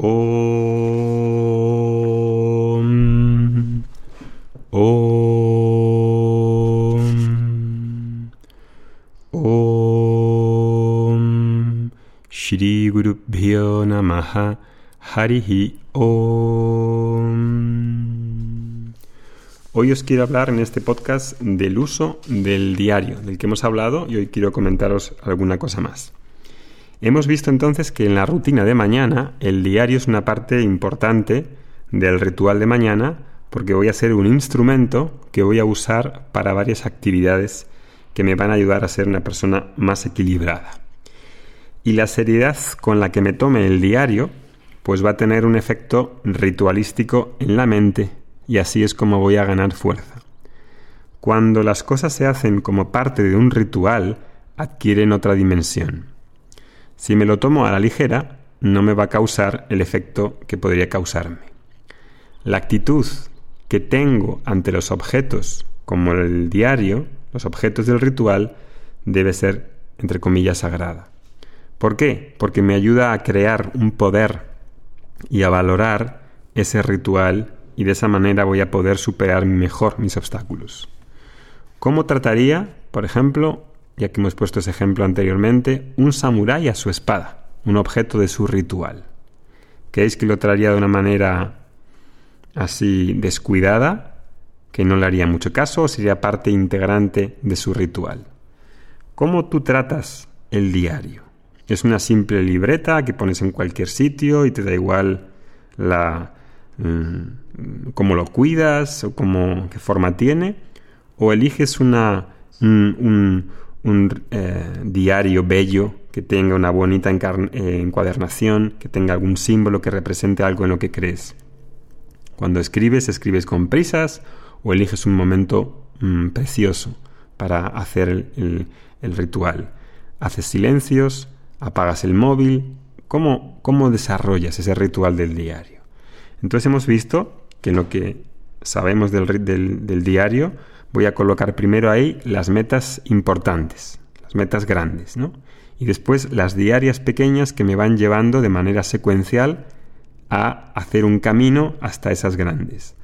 Om. Om. Om. Shri Guru Bhyo Harihi Om. Hoy os quiero hablar en este podcast del uso del diario, del que hemos hablado, y hoy quiero comentaros alguna cosa más. Hemos visto entonces que en la rutina de mañana el diario es una parte importante del ritual de mañana porque voy a ser un instrumento que voy a usar para varias actividades que me van a ayudar a ser una persona más equilibrada. Y la seriedad con la que me tome el diario pues va a tener un efecto ritualístico en la mente y así es como voy a ganar fuerza. Cuando las cosas se hacen como parte de un ritual, adquieren otra dimensión. Si me lo tomo a la ligera, no me va a causar el efecto que podría causarme. La actitud que tengo ante los objetos, como el diario, los objetos del ritual, debe ser, entre comillas, sagrada. ¿Por qué? Porque me ayuda a crear un poder y a valorar ese ritual y de esa manera voy a poder superar mejor mis obstáculos. ¿Cómo trataría, por ejemplo, ya que hemos puesto ese ejemplo anteriormente, un samurái a su espada, un objeto de su ritual. ¿Creéis que lo traería de una manera así descuidada, que no le haría mucho caso, o sería parte integrante de su ritual? ¿Cómo tú tratas el diario? ¿Es una simple libreta que pones en cualquier sitio y te da igual la mm, cómo lo cuidas o cómo, qué forma tiene? ¿O eliges una, un, eh, diario bello que tenga una bonita eh, encuadernación, que tenga algún símbolo que represente algo en lo que crees. Cuando escribes, escribes con prisas o eliges un momento mm, precioso para hacer el, ritual. Haces silencios, apagas el móvil. ¿Cómo, ¿Cómo desarrollas ese ritual del diario? Entonces hemos visto que lo que sabemos del diario, voy a colocar primero ahí las metas importantes, las metas grandes, ¿no? Y después las diarias pequeñas que me van llevando de manera secuencial a hacer un camino hasta esas grandes.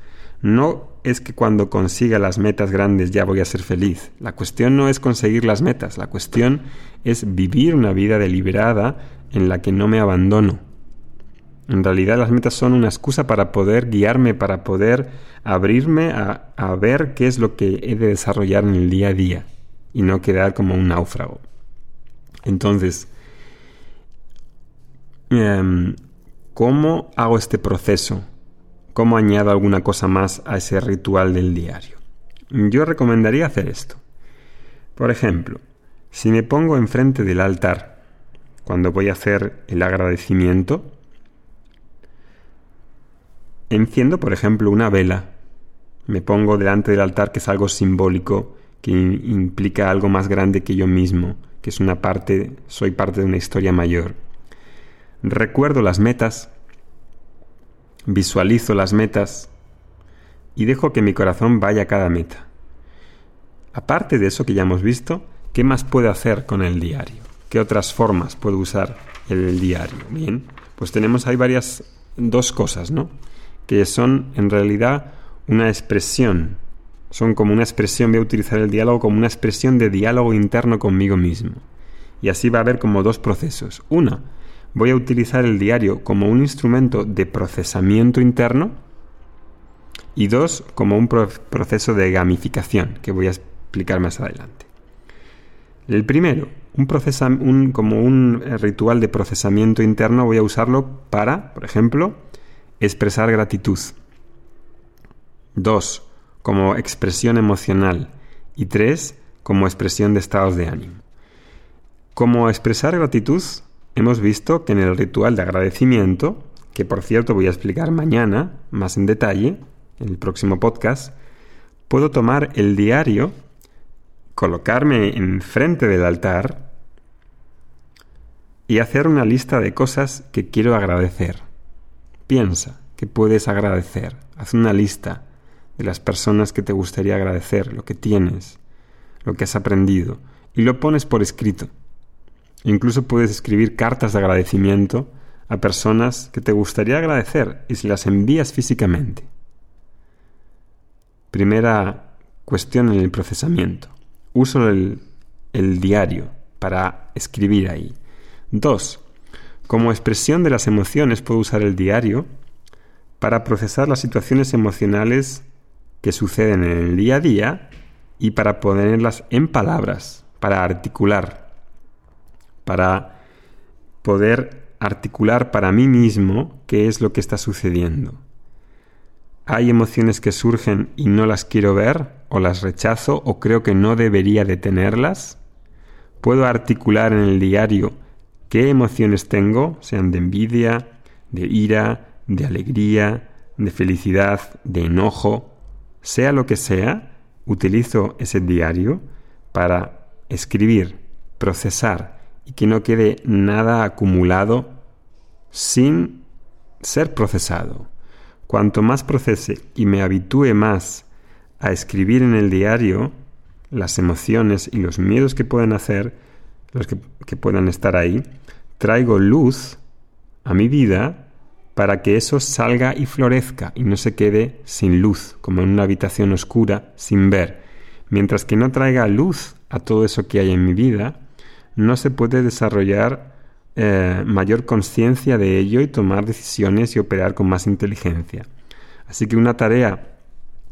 No es que cuando consiga las metas grandes ya voy a ser feliz. La cuestión no es conseguir las metas, la cuestión es vivir una vida deliberada en la que no me abandono, en realidad las metas son una excusa para poder guiarme, para poder abrirme a, ver qué es lo que he de desarrollar en el día a día y no quedar como un náufrago. Entonces, em, ¿cómo hago este proceso? ¿Cómo añado alguna cosa más a ese ritual del diario? Yo recomendaría hacer esto. Por ejemplo, si me pongo enfrente del altar cuando voy a hacer el agradecimiento, Enciendo, por ejemplo, una vela. Me pongo delante del altar, que es algo simbólico, que implica algo más grande que yo mismo, que es una parte, soy parte de una historia mayor. Recuerdo las metas, visualizo las metas y dejo que mi corazón vaya a cada meta. Aparte de eso que ya hemos visto, ¿qué más puedo hacer con el diario? ¿Qué otras formas puedo usar el diario? Bien, pues tenemos ahí varias, dos cosas, ¿no? Que son en realidad una expresión. Son como una expresión, voy a utilizar el diálogo como una expresión de diálogo interno conmigo mismo. Y así va a haber como dos procesos. Una, voy a utilizar el diario como un instrumento de procesamiento interno. Y dos, como un proceso de gamificación, que voy a explicar más adelante. El primero, un, un como un ritual de procesamiento interno, voy a usarlo para, por ejemplo, Expresar gratitud. 2. Como expresión emocional. Y 3. Como expresión de estados de ánimo. Como expresar gratitud, hemos visto que en el ritual de agradecimiento, que por cierto voy a explicar mañana más en detalle, en el próximo podcast, puedo tomar el diario, colocarme enfrente del altar y hacer una lista de cosas que quiero agradecer. Piensa que puedes agradecer. Haz una lista de las personas que te gustaría agradecer, lo que tienes, lo que has aprendido, y lo pones por escrito. Incluso puedes escribir cartas de agradecimiento a personas que te gustaría agradecer y se las envías físicamente. Primera cuestión en el procesamiento. Uso el, el diario para escribir ahí. Dos, como expresión de las emociones puedo usar el diario para procesar las situaciones emocionales que suceden en el día a día y para ponerlas en palabras, para articular, para poder articular para mí mismo qué es lo que está sucediendo. Hay emociones que surgen y no las quiero ver, o las rechazo, o creo que no debería de tenerlas. Puedo articular en el diario qué emociones tengo, sean de envidia, de ira, de alegría, de felicidad, de enojo, sea lo que sea, utilizo ese diario para escribir, procesar y que no quede nada acumulado sin ser procesado. Cuanto más procese y me habitúe más a escribir en el diario las emociones y los miedos que pueden hacer, los que, puedan estar ahí, traigo luz a mi vida para que eso salga y florezca y no se quede sin luz, como en una habitación oscura, sin ver. Mientras que no traiga luz a todo eso que hay en mi vida, no se puede desarrollar eh, mayor conciencia de ello y tomar decisiones y operar con más inteligencia. Así que una tarea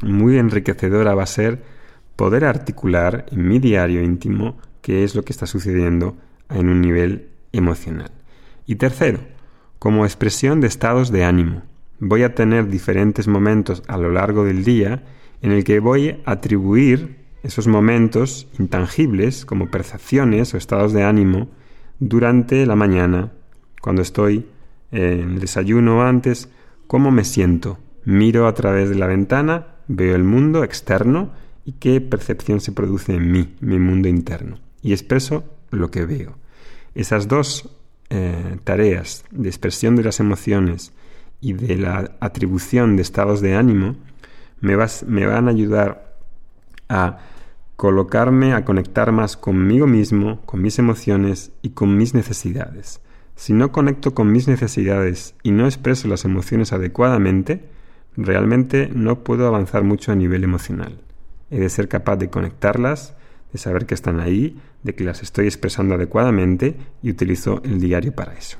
muy enriquecedora va a ser poder articular en mi diario íntimo qué es lo que está sucediendo en un nivel emocional. Y tercero, como expresión de estados de ánimo. Voy a tener diferentes momentos a lo largo del día en el que voy a atribuir esos momentos intangibles como percepciones o estados de ánimo durante la mañana, cuando estoy en el desayuno antes, cómo me siento. Miro a través de la ventana, veo el mundo externo y qué percepción se produce en mí, mi mundo interno, y expreso lo que veo. Esas dos eh, tareas de expresión de las emociones y de la atribución de estados de ánimo me, me van a ayudar a colocarme, a conectar más conmigo mismo, con mis emociones y con mis necesidades. Si no conecto con mis necesidades y no expreso las emociones adecuadamente, realmente no puedo avanzar mucho a nivel emocional. He de ser capaz de conectarlas de saber que están ahí, de que las estoy expresando adecuadamente y utilizo el diario para eso.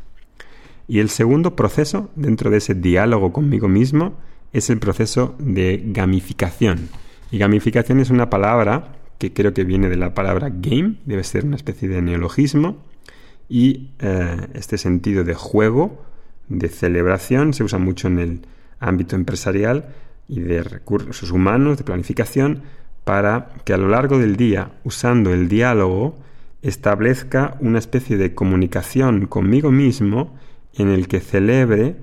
Y el segundo proceso dentro de ese diálogo conmigo mismo es el proceso de gamificación. Y gamificación es una palabra que creo que viene de la palabra game, debe ser una especie de neologismo, y eh, este sentido de juego, de celebración, se usa mucho en el ámbito empresarial y de recursos humanos, de planificación, para que a lo largo del día, usando el diálogo, establezca una especie de comunicación conmigo mismo en el que celebre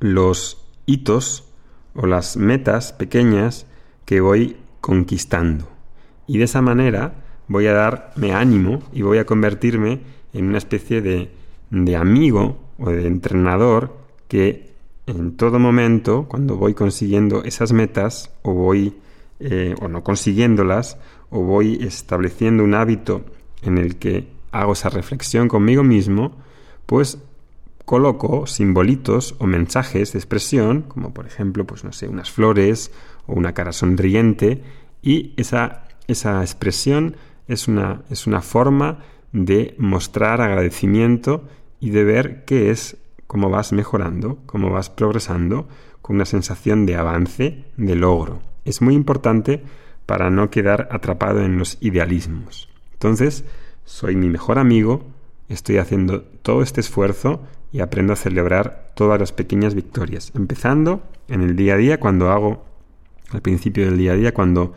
los hitos o las metas pequeñas que voy conquistando. Y de esa manera voy a darme ánimo y voy a convertirme en una especie de, de amigo o de entrenador que en todo momento, cuando voy consiguiendo esas metas o voy eh, o no consiguiéndolas, o voy estableciendo un hábito en el que hago esa reflexión conmigo mismo, pues coloco simbolitos o mensajes de expresión, como por ejemplo, pues no sé, unas flores o una cara sonriente, y esa, esa expresión es una, es una forma de mostrar agradecimiento y de ver qué es cómo vas mejorando, cómo vas progresando, con una sensación de avance, de logro es muy importante para no quedar atrapado en los idealismos. Entonces, soy mi mejor amigo, estoy haciendo todo este esfuerzo y aprendo a celebrar todas las pequeñas victorias, empezando en el día a día cuando hago, al principio del día a día, cuando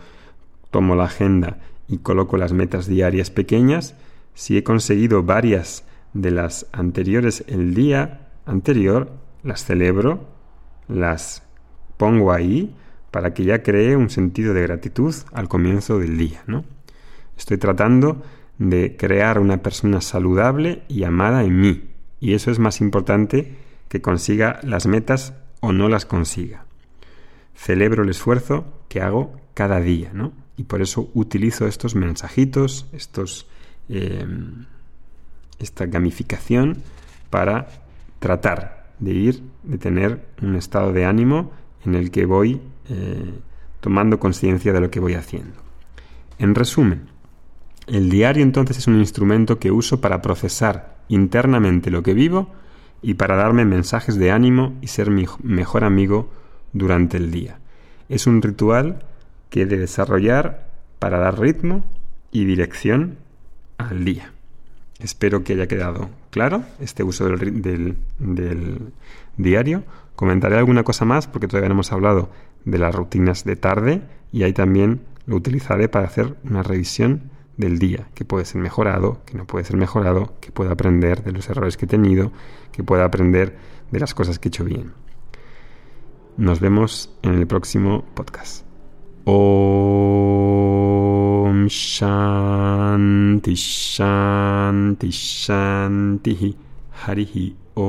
tomo la agenda y coloco las metas diarias pequeñas, si he conseguido varias de las anteriores el día anterior, las celebro, las pongo ahí para que ya cree un sentido de gratitud al comienzo del día, ¿no? Estoy tratando de crear una persona saludable y amada en mí, y eso es más importante que consiga las metas o no las consiga. Celebro el esfuerzo que hago cada día, ¿no? Y por eso utilizo estos mensajitos, estos, eh, esta gamificación para tratar de ir, de tener un estado de ánimo en el que voy eh, tomando conciencia de lo que voy haciendo. En resumen, el diario entonces es un instrumento que uso para procesar internamente lo que vivo y para darme mensajes de ánimo y ser mi mejor amigo durante el día. Es un ritual que he de desarrollar para dar ritmo y dirección al día. Espero que haya quedado claro este uso del, diario. Comentaré alguna cosa más porque todavía no hemos hablado de las rutinas de tarde y ahí también lo utilizaré para hacer una revisión del día, que puede ser mejorado, que no puede ser mejorado, que pueda aprender de los errores que he tenido, que pueda aprender de las cosas que he hecho bien. Nos vemos en el próximo podcast. Om शान्ति शान्ति शान्तिः हरिः ओ